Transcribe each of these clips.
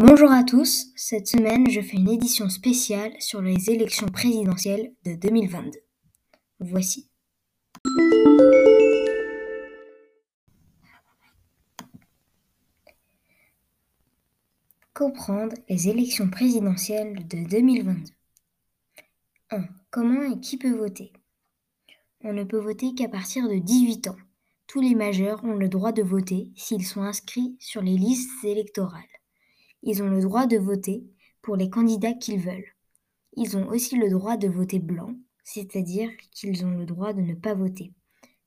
Bonjour à tous, cette semaine je fais une édition spéciale sur les élections présidentielles de 2022. Voici. Comprendre les élections présidentielles de 2022. 1. Comment et qui peut voter? On ne peut voter qu'à partir de 18 ans. Tous les majeurs ont le droit de voter s'ils sont inscrits sur les listes électorales. Ils ont le droit de voter pour les candidats qu'ils veulent. Ils ont aussi le droit de voter blanc, c'est-à-dire qu'ils ont le droit de ne pas voter.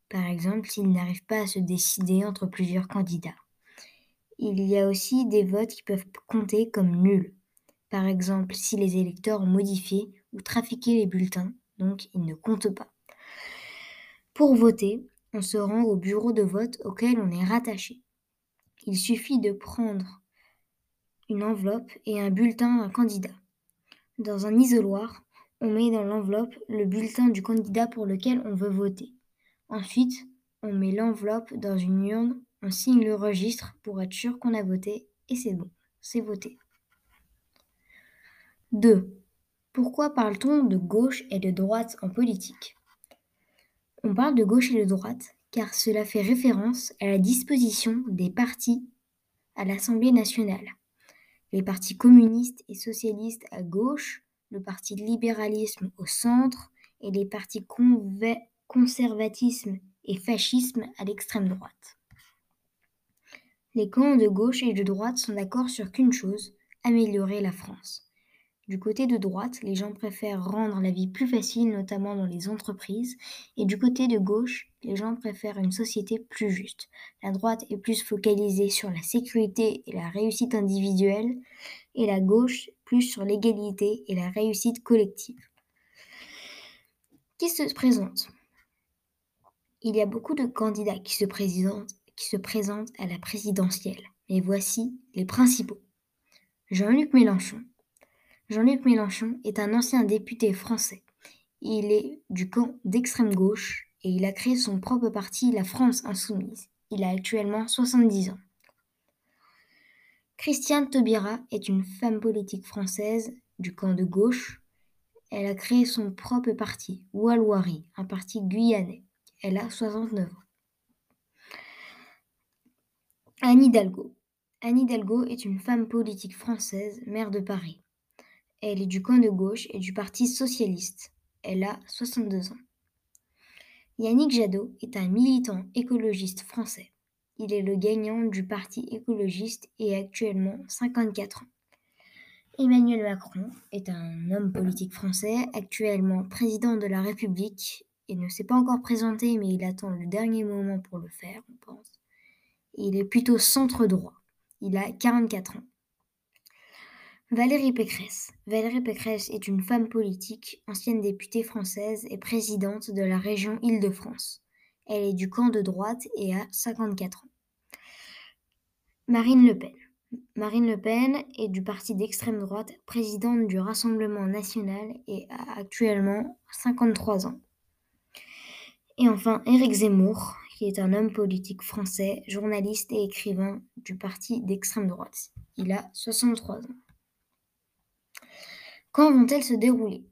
Par exemple, s'ils n'arrivent pas à se décider entre plusieurs candidats. Il y a aussi des votes qui peuvent compter comme nuls. Par exemple, si les électeurs ont modifié ou trafiqué les bulletins, donc ils ne comptent pas. Pour voter, on se rend au bureau de vote auquel on est rattaché. Il suffit de prendre une enveloppe et un bulletin d'un candidat. Dans un isoloir, on met dans l'enveloppe le bulletin du candidat pour lequel on veut voter. Ensuite, on met l'enveloppe dans une urne, on signe le registre pour être sûr qu'on a voté et c'est bon, c'est voté. 2. Pourquoi parle-t-on de gauche et de droite en politique? On parle de gauche et de droite car cela fait référence à la disposition des partis à l'Assemblée nationale les partis communistes et socialistes à gauche, le parti libéralisme au centre et les partis conservatisme et fascisme à l'extrême droite. Les camps de gauche et de droite sont d'accord sur qu'une chose, améliorer la France. Du côté de droite, les gens préfèrent rendre la vie plus facile, notamment dans les entreprises, et du côté de gauche, les gens préfèrent une société plus juste. La droite est plus focalisée sur la sécurité et la réussite individuelle, et la gauche plus sur l'égalité et la réussite collective. Qui se présente? Il y a beaucoup de candidats qui se présentent, à la présidentielle, mais voici les principaux. Jean-Luc Mélenchon, Jean-Luc Mélenchon est un ancien député français. Il est du camp d'extrême gauche et il a créé son propre parti, la France Insoumise. Il a actuellement 70 ans. Christiane Taubira est une femme politique française du camp de gauche. Elle a créé son propre parti, Walwari, un parti guyanais. Elle a 69 ans. Anne Hidalgo. Anne Hidalgo est une femme politique française, maire de Paris. Elle est du camp de gauche et du Parti socialiste. Elle a 62 ans. Yannick Jadot est un militant écologiste français. Il est le gagnant du Parti écologiste et actuellement 54 ans. Emmanuel Macron est un homme politique français, actuellement président de la République et ne s'est pas encore présenté, mais il attend le dernier moment pour le faire, on pense. Il est plutôt centre droit. Il a 44 ans. Valérie Pécresse. Valérie Pécresse est une femme politique, ancienne députée française et présidente de la région Île-de-France. Elle est du camp de droite et a 54 ans. Marine Le Pen. Marine Le Pen est du parti d'extrême droite, présidente du Rassemblement national et a actuellement 53 ans. Et enfin, Éric Zemmour, qui est un homme politique français, journaliste et écrivain du parti d'extrême droite. Il a 63 ans. Quand vont-elles se dérouler?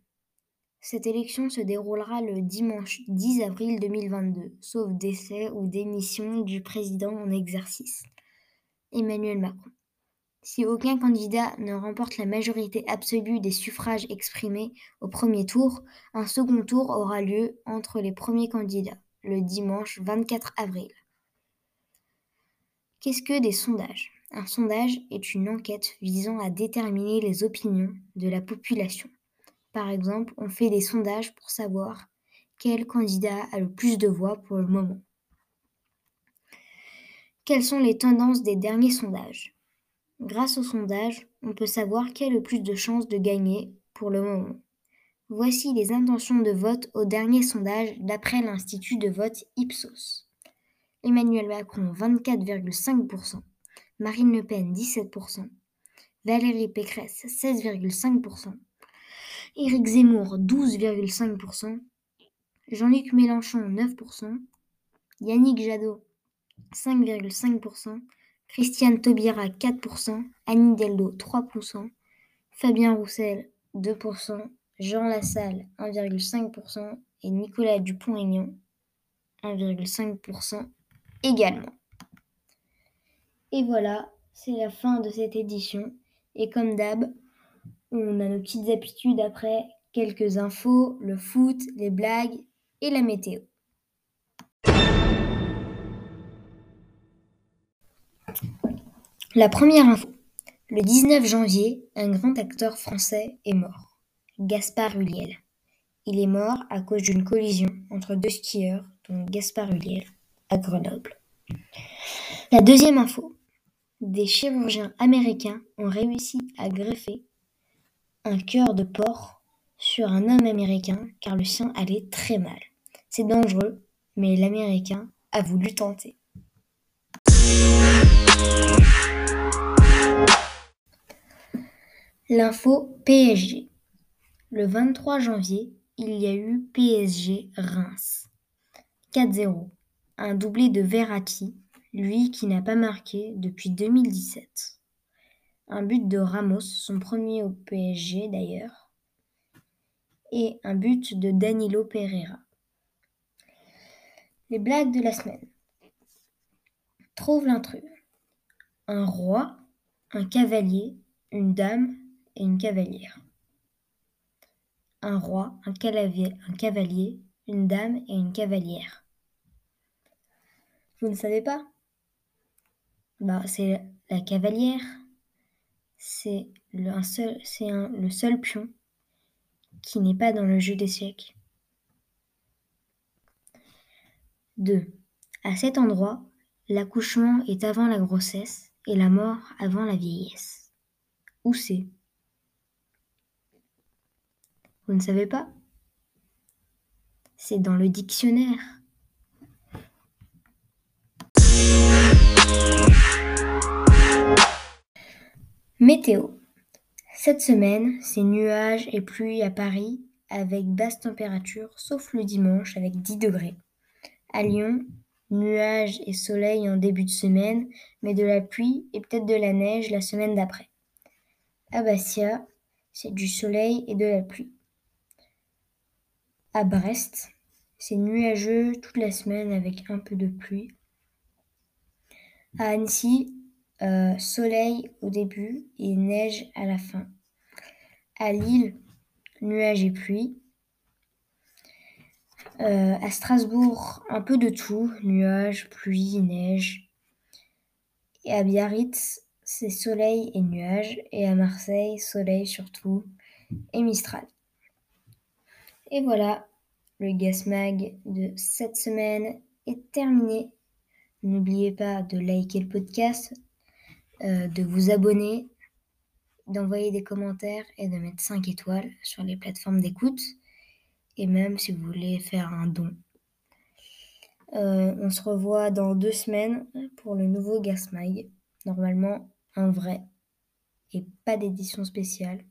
Cette élection se déroulera le dimanche 10 avril 2022, sauf décès ou démission du président en exercice, Emmanuel Macron. Si aucun candidat ne remporte la majorité absolue des suffrages exprimés au premier tour, un second tour aura lieu entre les premiers candidats, le dimanche 24 avril. Qu'est-ce que des sondages? Un sondage est une enquête visant à déterminer les opinions de la population. Par exemple, on fait des sondages pour savoir quel candidat a le plus de voix pour le moment. Quelles sont les tendances des derniers sondages? Grâce au sondage, on peut savoir qui a le plus de chances de gagner pour le moment. Voici les intentions de vote au dernier sondage d'après l'Institut de vote Ipsos. Emmanuel Macron 24,5%, Marine Le Pen 17%, Valérie Pécresse 16,5%, Éric Zemmour 12,5%, Jean-Luc Mélenchon 9%, Yannick Jadot 5,5%, Christiane Taubira 4%, Annie Deldo 3%, Fabien Roussel 2%, Jean Lassalle 1,5% et Nicolas Dupont-Aignan 1,5% également. Et voilà, c'est la fin de cette édition. Et comme d'hab, on a nos petites habitudes après, quelques infos, le foot, les blagues et la météo. La première info. Le 19 janvier, un grand acteur français est mort, Gaspard Huliel. Il est mort à cause d'une collision entre deux skieurs, dont Gaspard Huliel, à Grenoble. La deuxième info. Des chirurgiens américains ont réussi à greffer un cœur de porc sur un homme américain car le sien allait très mal. C'est dangereux, mais l'américain a voulu tenter. L'info PSG. Le 23 janvier, il y a eu PSG Reims. 4-0. Un doublé de Verratti, lui qui n'a pas marqué depuis 2017. Un but de Ramos, son premier au PSG d'ailleurs. Et un but de Danilo Pereira. Les blagues de la semaine. Trouve l'intrus. Un roi, un cavalier, une dame et une cavalière. Un roi, un cavalier, un cavalier, une dame et une cavalière. Vous ne savez pas? Bah, c'est la cavalière. C'est le, seul, c'est le seul pion qui n'est pas dans le jeu des siècles. 2. À cet endroit, l'accouchement est avant la grossesse et la mort avant la vieillesse. Où c'est? Vous ne savez pas? C'est dans le dictionnaire. Cette semaine, c'est nuages et pluie à Paris avec basse température, sauf le dimanche avec 10 degrés. À Lyon, nuages et soleil en début de semaine, mais de la pluie et peut-être de la neige la semaine d'après. À Bastia, c'est du soleil et de la pluie. À Brest, c'est nuageux toute la semaine avec un peu de pluie. À Annecy, euh, soleil au début et neige à la fin. À Lille, nuages et pluie. Euh, à Strasbourg, un peu de tout, nuages, pluie, neige. Et à Biarritz, c'est soleil et nuages. Et à Marseille, soleil surtout et Mistral. Et voilà, le Gasmag de cette semaine est terminé. N'oubliez pas de liker le podcast, euh, de vous abonner, d'envoyer des commentaires et de mettre 5 étoiles sur les plateformes d'écoute. Et même si vous voulez faire un don. Euh, on se revoit dans deux semaines pour le nouveau Gasmag. Normalement, un vrai et pas d'édition spéciale.